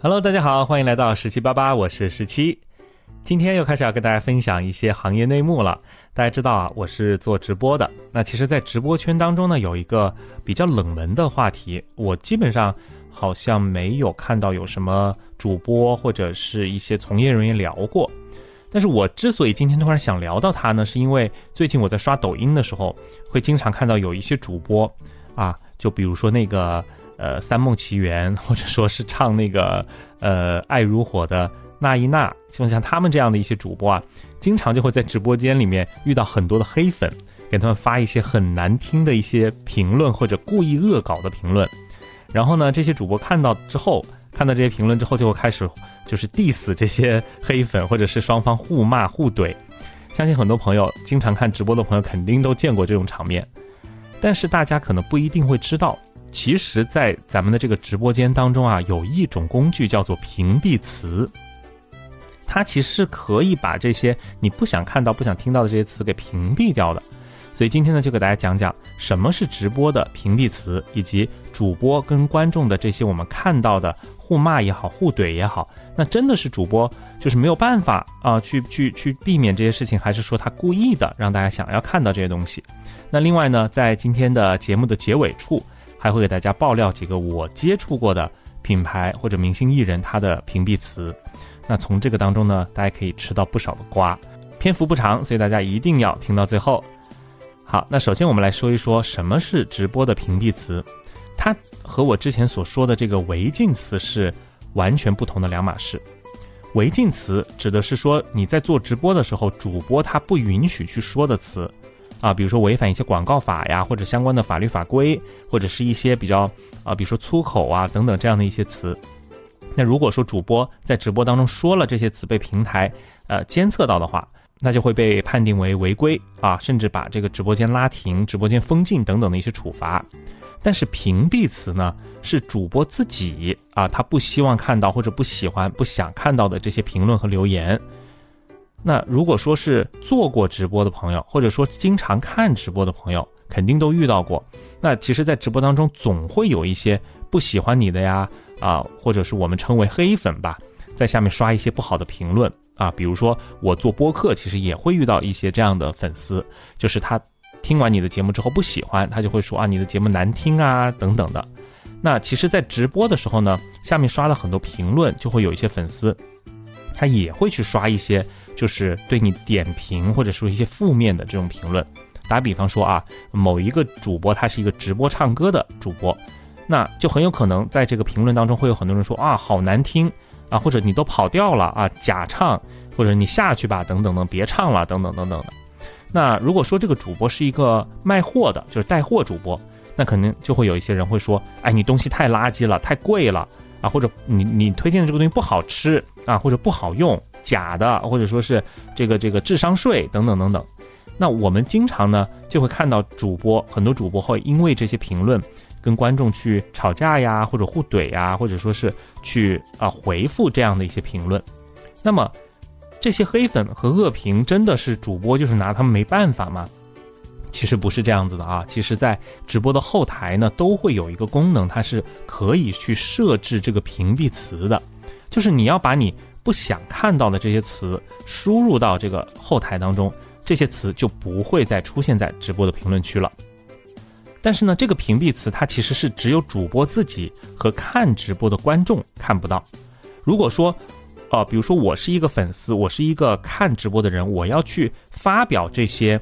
Hello，大家好，欢迎来到十七八八，我是十七。今天又开始要跟大家分享一些行业内幕了。大家知道啊，我是做直播的。那其实，在直播圈当中呢，有一个比较冷门的话题，我基本上好像没有看到有什么主播或者是一些从业人员聊过。但是我之所以今天突然想聊到它呢，是因为最近我在刷抖音的时候，会经常看到有一些主播啊，就比如说那个呃《三梦奇缘》，或者说是唱那个呃《爱如火》的。那一那，就像他们这样的一些主播啊，经常就会在直播间里面遇到很多的黑粉，给他们发一些很难听的一些评论或者故意恶搞的评论。然后呢，这些主播看到之后，看到这些评论之后，就会开始就是 diss 这些黑粉，或者是双方互骂互怼。相信很多朋友经常看直播的朋友肯定都见过这种场面，但是大家可能不一定会知道，其实，在咱们的这个直播间当中啊，有一种工具叫做屏蔽词。它其实是可以把这些你不想看到、不想听到的这些词给屏蔽掉的，所以今天呢，就给大家讲讲什么是直播的屏蔽词，以及主播跟观众的这些我们看到的互骂也好、互怼也好，那真的是主播就是没有办法啊，去去去避免这些事情，还是说他故意的让大家想要看到这些东西？那另外呢，在今天的节目的结尾处，还会给大家爆料几个我接触过的品牌或者明星艺人他的屏蔽词。那从这个当中呢，大家可以吃到不少的瓜，篇幅不长，所以大家一定要听到最后。好，那首先我们来说一说什么是直播的屏蔽词，它和我之前所说的这个违禁词是完全不同的两码事。违禁词指的是说你在做直播的时候，主播他不允许去说的词，啊，比如说违反一些广告法呀，或者相关的法律法规，或者是一些比较啊，比如说粗口啊等等这样的一些词。那如果说主播在直播当中说了这些词被平台呃监测到的话，那就会被判定为违规啊，甚至把这个直播间拉停、直播间封禁等等的一些处罚。但是屏蔽词呢，是主播自己啊，他不希望看到或者不喜欢、不想看到的这些评论和留言。那如果说是做过直播的朋友，或者说经常看直播的朋友，肯定都遇到过。那其实，在直播当中总会有一些不喜欢你的呀。啊，或者是我们称为黑粉吧，在下面刷一些不好的评论啊，比如说我做播客，其实也会遇到一些这样的粉丝，就是他听完你的节目之后不喜欢，他就会说啊你的节目难听啊等等的。那其实，在直播的时候呢，下面刷了很多评论，就会有一些粉丝，他也会去刷一些就是对你点评或者说一些负面的这种评论。打比方说啊，某一个主播他是一个直播唱歌的主播。那就很有可能在这个评论当中会有很多人说啊好难听啊，或者你都跑调了啊假唱，或者你下去吧等等等别唱了等等等等的。那如果说这个主播是一个卖货的，就是带货主播，那肯定就会有一些人会说，哎你东西太垃圾了，太贵了啊，或者你你推荐的这个东西不好吃啊，或者不好用，假的，或者说是这个这个智商税等等等等。那我们经常呢就会看到主播很多主播会因为这些评论。跟观众去吵架呀，或者互怼呀，或者说是去啊回复这样的一些评论，那么这些黑粉和恶评真的是主播就是拿他们没办法吗？其实不是这样子的啊，其实，在直播的后台呢，都会有一个功能，它是可以去设置这个屏蔽词的，就是你要把你不想看到的这些词输入到这个后台当中，这些词就不会再出现在直播的评论区了。但是呢，这个屏蔽词它其实是只有主播自己和看直播的观众看不到。如果说，呃，比如说我是一个粉丝，我是一个看直播的人，我要去发表这些，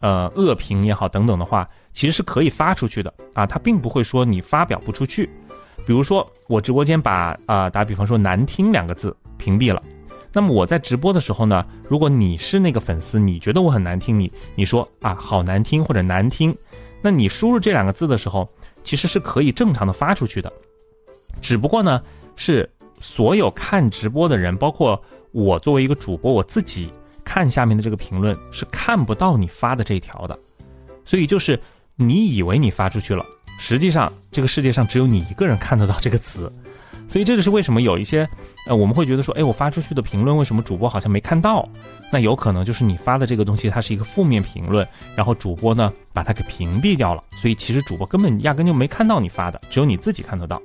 呃，恶评也好等等的话，其实是可以发出去的啊，它并不会说你发表不出去。比如说我直播间把啊打比方说难听两个字屏蔽了，那么我在直播的时候呢，如果你是那个粉丝，你觉得我很难听，你你说啊好难听或者难听。那你输入这两个字的时候，其实是可以正常的发出去的，只不过呢，是所有看直播的人，包括我作为一个主播，我自己看下面的这个评论是看不到你发的这一条的，所以就是你以为你发出去了，实际上这个世界上只有你一个人看得到这个词。所以这就是为什么有一些，呃，我们会觉得说，哎，我发出去的评论为什么主播好像没看到？那有可能就是你发的这个东西它是一个负面评论，然后主播呢把它给屏蔽掉了。所以其实主播根本压根就没看到你发的，只有你自己看得到。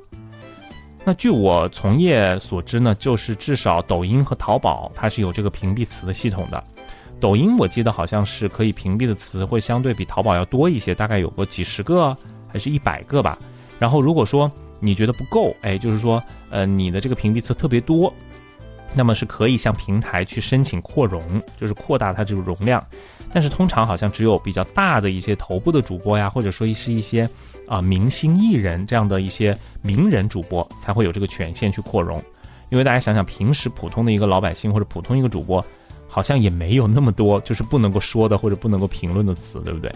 那据我从业所知呢，就是至少抖音和淘宝它是有这个屏蔽词的系统的。抖音我记得好像是可以屏蔽的词会相对比淘宝要多一些，大概有个几十个还是一百个吧。然后如果说你觉得不够，哎，就是说呃你的这个屏蔽词特别多，那么是可以向平台去申请扩容，就是扩大它这个容量。但是通常好像只有比较大的一些头部的主播呀，或者说是一些。啊，明星艺人这样的一些名人主播才会有这个权限去扩容，因为大家想想，平时普通的一个老百姓或者普通一个主播，好像也没有那么多就是不能够说的或者不能够评论的词，对不对？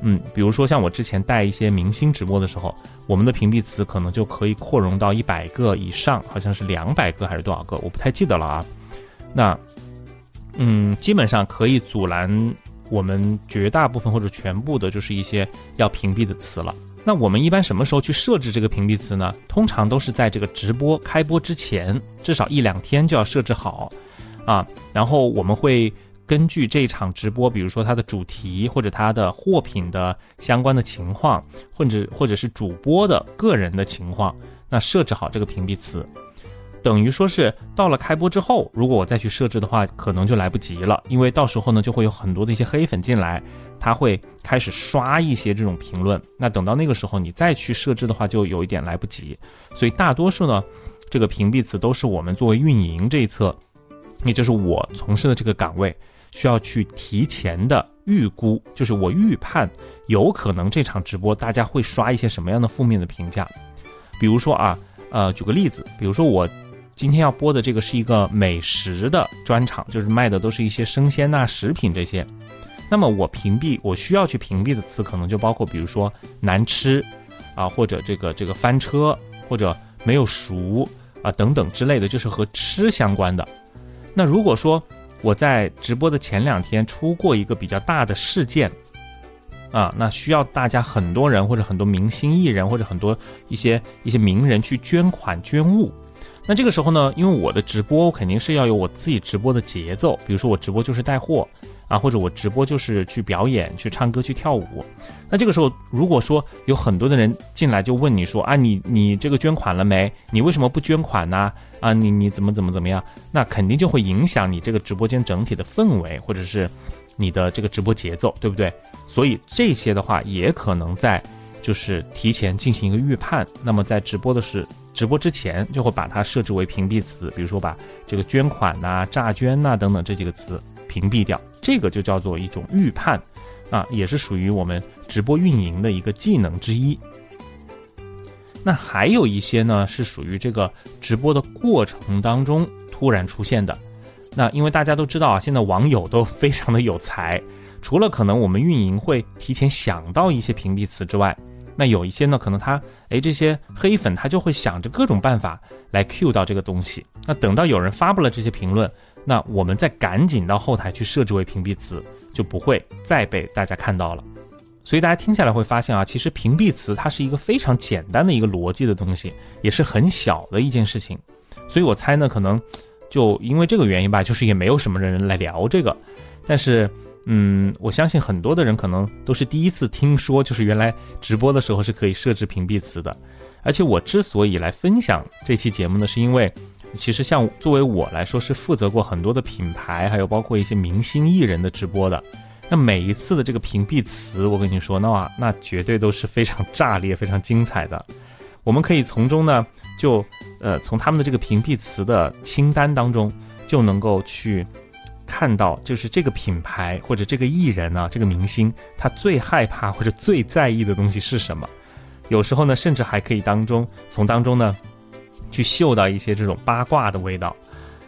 嗯，比如说像我之前带一些明星直播的时候，我们的屏蔽词可能就可以扩容到一百个以上，好像是两百个还是多少个，我不太记得了啊。那，嗯，基本上可以阻拦我们绝大部分或者全部的，就是一些要屏蔽的词了。那我们一般什么时候去设置这个屏蔽词呢？通常都是在这个直播开播之前，至少一两天就要设置好，啊，然后我们会根据这场直播，比如说它的主题或者它的货品的相关的情况，或者或者是主播的个人的情况，那设置好这个屏蔽词。等于说是到了开播之后，如果我再去设置的话，可能就来不及了，因为到时候呢就会有很多的一些黑粉进来，他会开始刷一些这种评论。那等到那个时候你再去设置的话，就有一点来不及。所以大多数呢，这个屏蔽词都是我们作为运营这一侧，也就是我从事的这个岗位，需要去提前的预估，就是我预判有可能这场直播大家会刷一些什么样的负面的评价。比如说啊，呃，举个例子，比如说我。今天要播的这个是一个美食的专场，就是卖的都是一些生鲜呐、食品这些。那么我屏蔽，我需要去屏蔽的词可能就包括，比如说难吃啊，或者这个这个翻车，或者没有熟啊等等之类的，就是和吃相关的。那如果说我在直播的前两天出过一个比较大的事件啊，那需要大家很多人或者很多明星艺人或者很多一些一些名人去捐款捐物。那这个时候呢，因为我的直播肯定是要有我自己直播的节奏，比如说我直播就是带货啊，或者我直播就是去表演、去唱歌、去跳舞。那这个时候，如果说有很多的人进来就问你说啊，你你这个捐款了没？你为什么不捐款呢？啊，你你怎么怎么怎么样？那肯定就会影响你这个直播间整体的氛围，或者是你的这个直播节奏，对不对？所以这些的话也可能在就是提前进行一个预判。那么在直播的是。直播之前就会把它设置为屏蔽词，比如说把这个捐款呐、诈捐呐等等这几个词屏蔽掉，这个就叫做一种预判，啊，也是属于我们直播运营的一个技能之一。那还有一些呢，是属于这个直播的过程当中突然出现的。那因为大家都知道啊，现在网友都非常的有才，除了可能我们运营会提前想到一些屏蔽词之外。那有一些呢，可能他哎这些黑粉他就会想着各种办法来 Q 到这个东西。那等到有人发布了这些评论，那我们再赶紧到后台去设置为屏蔽词，就不会再被大家看到了。所以大家听下来会发现啊，其实屏蔽词它是一个非常简单的一个逻辑的东西，也是很小的一件事情。所以我猜呢，可能就因为这个原因吧，就是也没有什么人来聊这个，但是。嗯，我相信很多的人可能都是第一次听说，就是原来直播的时候是可以设置屏蔽词的。而且我之所以来分享这期节目呢，是因为其实像作为我来说，是负责过很多的品牌，还有包括一些明星艺人的直播的。那每一次的这个屏蔽词，我跟你说，那那绝对都是非常炸裂、非常精彩的。我们可以从中呢，就呃从他们的这个屏蔽词的清单当中，就能够去。看到就是这个品牌或者这个艺人呢，这个明星他最害怕或者最在意的东西是什么？有时候呢，甚至还可以当中从当中呢，去嗅到一些这种八卦的味道。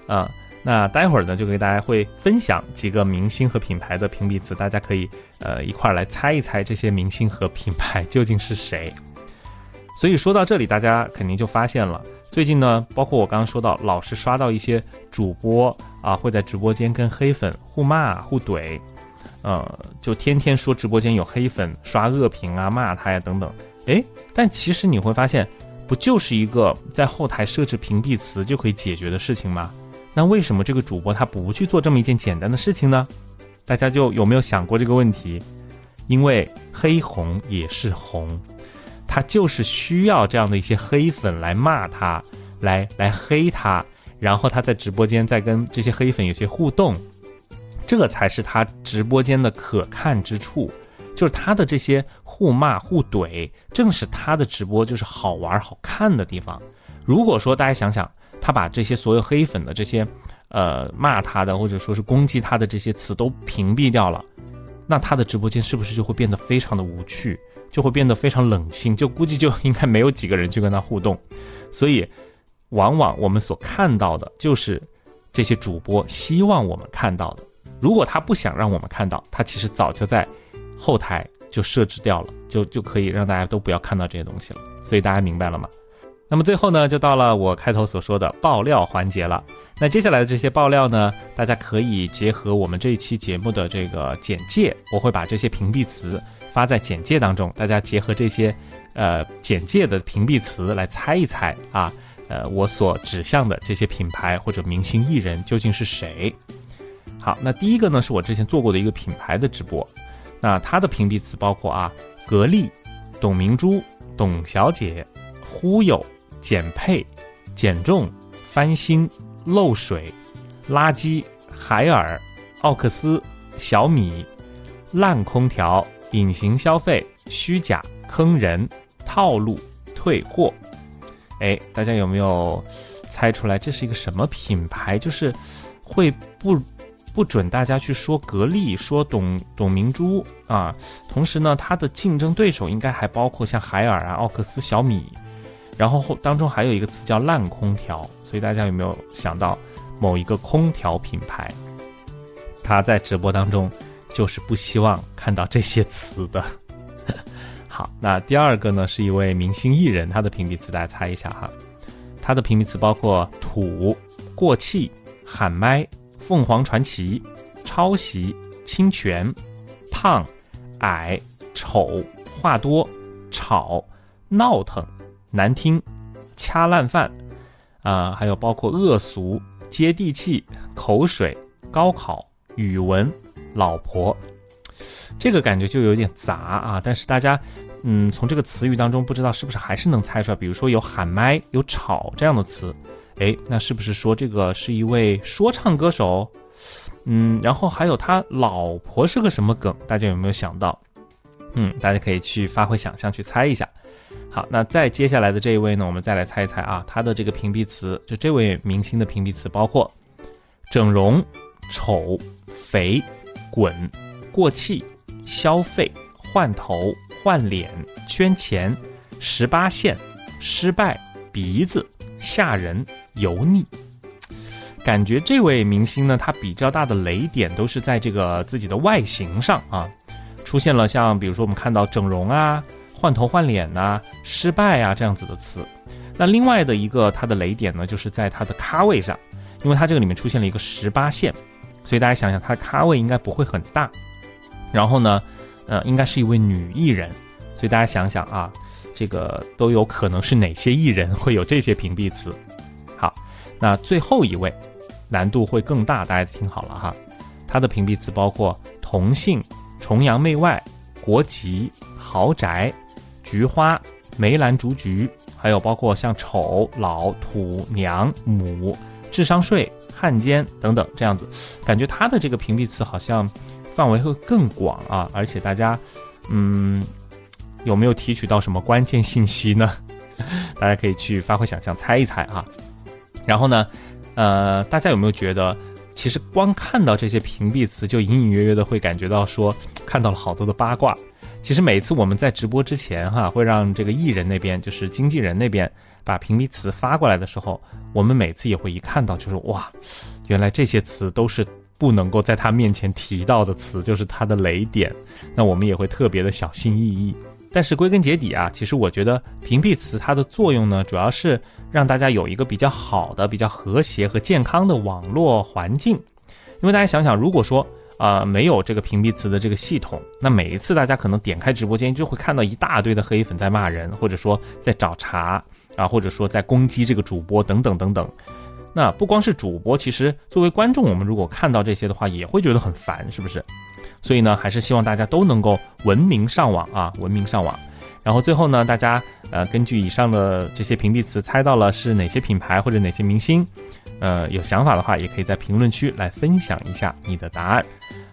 啊，那待会儿呢，就给大家会分享几个明星和品牌的屏蔽词，大家可以呃一块儿来猜一猜这些明星和品牌究竟是谁。所以说到这里，大家肯定就发现了。最近呢，包括我刚刚说到，老是刷到一些主播啊，会在直播间跟黑粉互骂互怼，呃，就天天说直播间有黑粉刷恶评啊，骂他呀等等。诶，但其实你会发现，不就是一个在后台设置屏蔽词就可以解决的事情吗？那为什么这个主播他不去做这么一件简单的事情呢？大家就有没有想过这个问题？因为黑红也是红。他就是需要这样的一些黑粉来骂他，来来黑他，然后他在直播间再跟这些黑粉有些互动，这才是他直播间的可看之处，就是他的这些互骂互怼，正是他的直播就是好玩好看的地方。如果说大家想想，他把这些所有黑粉的这些，呃骂他的或者说是攻击他的这些词都屏蔽掉了，那他的直播间是不是就会变得非常的无趣？就会变得非常冷清，就估计就应该没有几个人去跟他互动，所以往往我们所看到的就是这些主播希望我们看到的。如果他不想让我们看到，他其实早就在后台就设置掉了，就就可以让大家都不要看到这些东西了。所以大家明白了吗？那么最后呢，就到了我开头所说的爆料环节了。那接下来的这些爆料呢，大家可以结合我们这一期节目的这个简介，我会把这些屏蔽词。发在简介当中，大家结合这些，呃，简介的屏蔽词来猜一猜啊，呃，我所指向的这些品牌或者明星艺人究竟是谁？好，那第一个呢，是我之前做过的一个品牌的直播，那它的屏蔽词包括啊，格力、董明珠、董小姐、忽悠、减配、减重、翻新、漏水、垃圾、海尔、奥克斯、小米、烂空调。隐形消费、虚假、坑人、套路、退货，哎，大家有没有猜出来这是一个什么品牌？就是会不不准大家去说格力、说董董明珠啊。同时呢，它的竞争对手应该还包括像海尔啊、奥克斯、小米，然后后当中还有一个词叫烂空调。所以大家有没有想到某一个空调品牌？他在直播当中。就是不希望看到这些词的。好，那第二个呢，是一位明星艺人，他的屏蔽词大家猜一下哈。他的屏蔽词包括土、过气、喊麦、凤凰传奇、抄袭、侵权、胖、矮、丑、话多、吵、闹腾、难听、掐烂饭啊，还有包括恶俗、接地气、口水、高考、语文。老婆，这个感觉就有点杂啊。但是大家，嗯，从这个词语当中，不知道是不是还是能猜出来。比如说有喊麦、有吵这样的词，哎，那是不是说这个是一位说唱歌手？嗯，然后还有他老婆是个什么梗？大家有没有想到？嗯，大家可以去发挥想象去猜一下。好，那再接下来的这一位呢，我们再来猜一猜啊，他的这个屏蔽词，就这位明星的屏蔽词包括整容、丑、肥。滚，过气，消费，换头，换脸，圈钱，十八线，失败，鼻子，吓人，油腻。感觉这位明星呢，他比较大的雷点都是在这个自己的外形上啊，出现了像比如说我们看到整容啊、换头换脸呐、失败啊这样子的词。那另外的一个他的雷点呢，就是在他的咖位上，因为他这个里面出现了一个十八线。所以大家想想，她的咖位应该不会很大，然后呢，呃，应该是一位女艺人，所以大家想想啊，这个都有可能是哪些艺人会有这些屏蔽词？好，那最后一位难度会更大，大家听好了哈，她的屏蔽词包括同性、崇洋媚外、国籍、豪宅、菊花、梅兰竹菊，还有包括像丑、老、土、娘、母。智商税、汉奸等等，这样子，感觉他的这个屏蔽词好像范围会更广啊！而且大家，嗯，有没有提取到什么关键信息呢？大家可以去发挥想象，猜一猜啊。然后呢，呃，大家有没有觉得，其实光看到这些屏蔽词，就隐隐约约的会感觉到说，看到了好多的八卦。其实每次我们在直播之前，哈，会让这个艺人那边，就是经纪人那边。把屏蔽词发过来的时候，我们每次也会一看到，就是哇，原来这些词都是不能够在他面前提到的词，就是他的雷点。那我们也会特别的小心翼翼。但是归根结底啊，其实我觉得屏蔽词它的作用呢，主要是让大家有一个比较好的、比较和谐和健康的网络环境。因为大家想想，如果说啊没有这个屏蔽词的这个系统，那每一次大家可能点开直播间就会看到一大堆的黑粉在骂人，或者说在找茬。啊，或者说在攻击这个主播等等等等，那不光是主播，其实作为观众，我们如果看到这些的话，也会觉得很烦，是不是？所以呢，还是希望大家都能够文明上网啊，文明上网。然后最后呢，大家呃根据以上的这些屏蔽词猜到了是哪些品牌或者哪些明星，呃有想法的话，也可以在评论区来分享一下你的答案。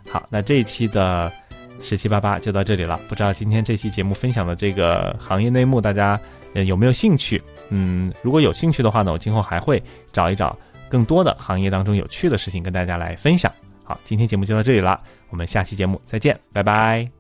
好，那这一期的十七八八就到这里了。不知道今天这期节目分享的这个行业内幕，大家有没有兴趣？嗯，如果有兴趣的话呢，我今后还会找一找更多的行业当中有趣的事情跟大家来分享。好，今天节目就到这里了，我们下期节目再见，拜拜。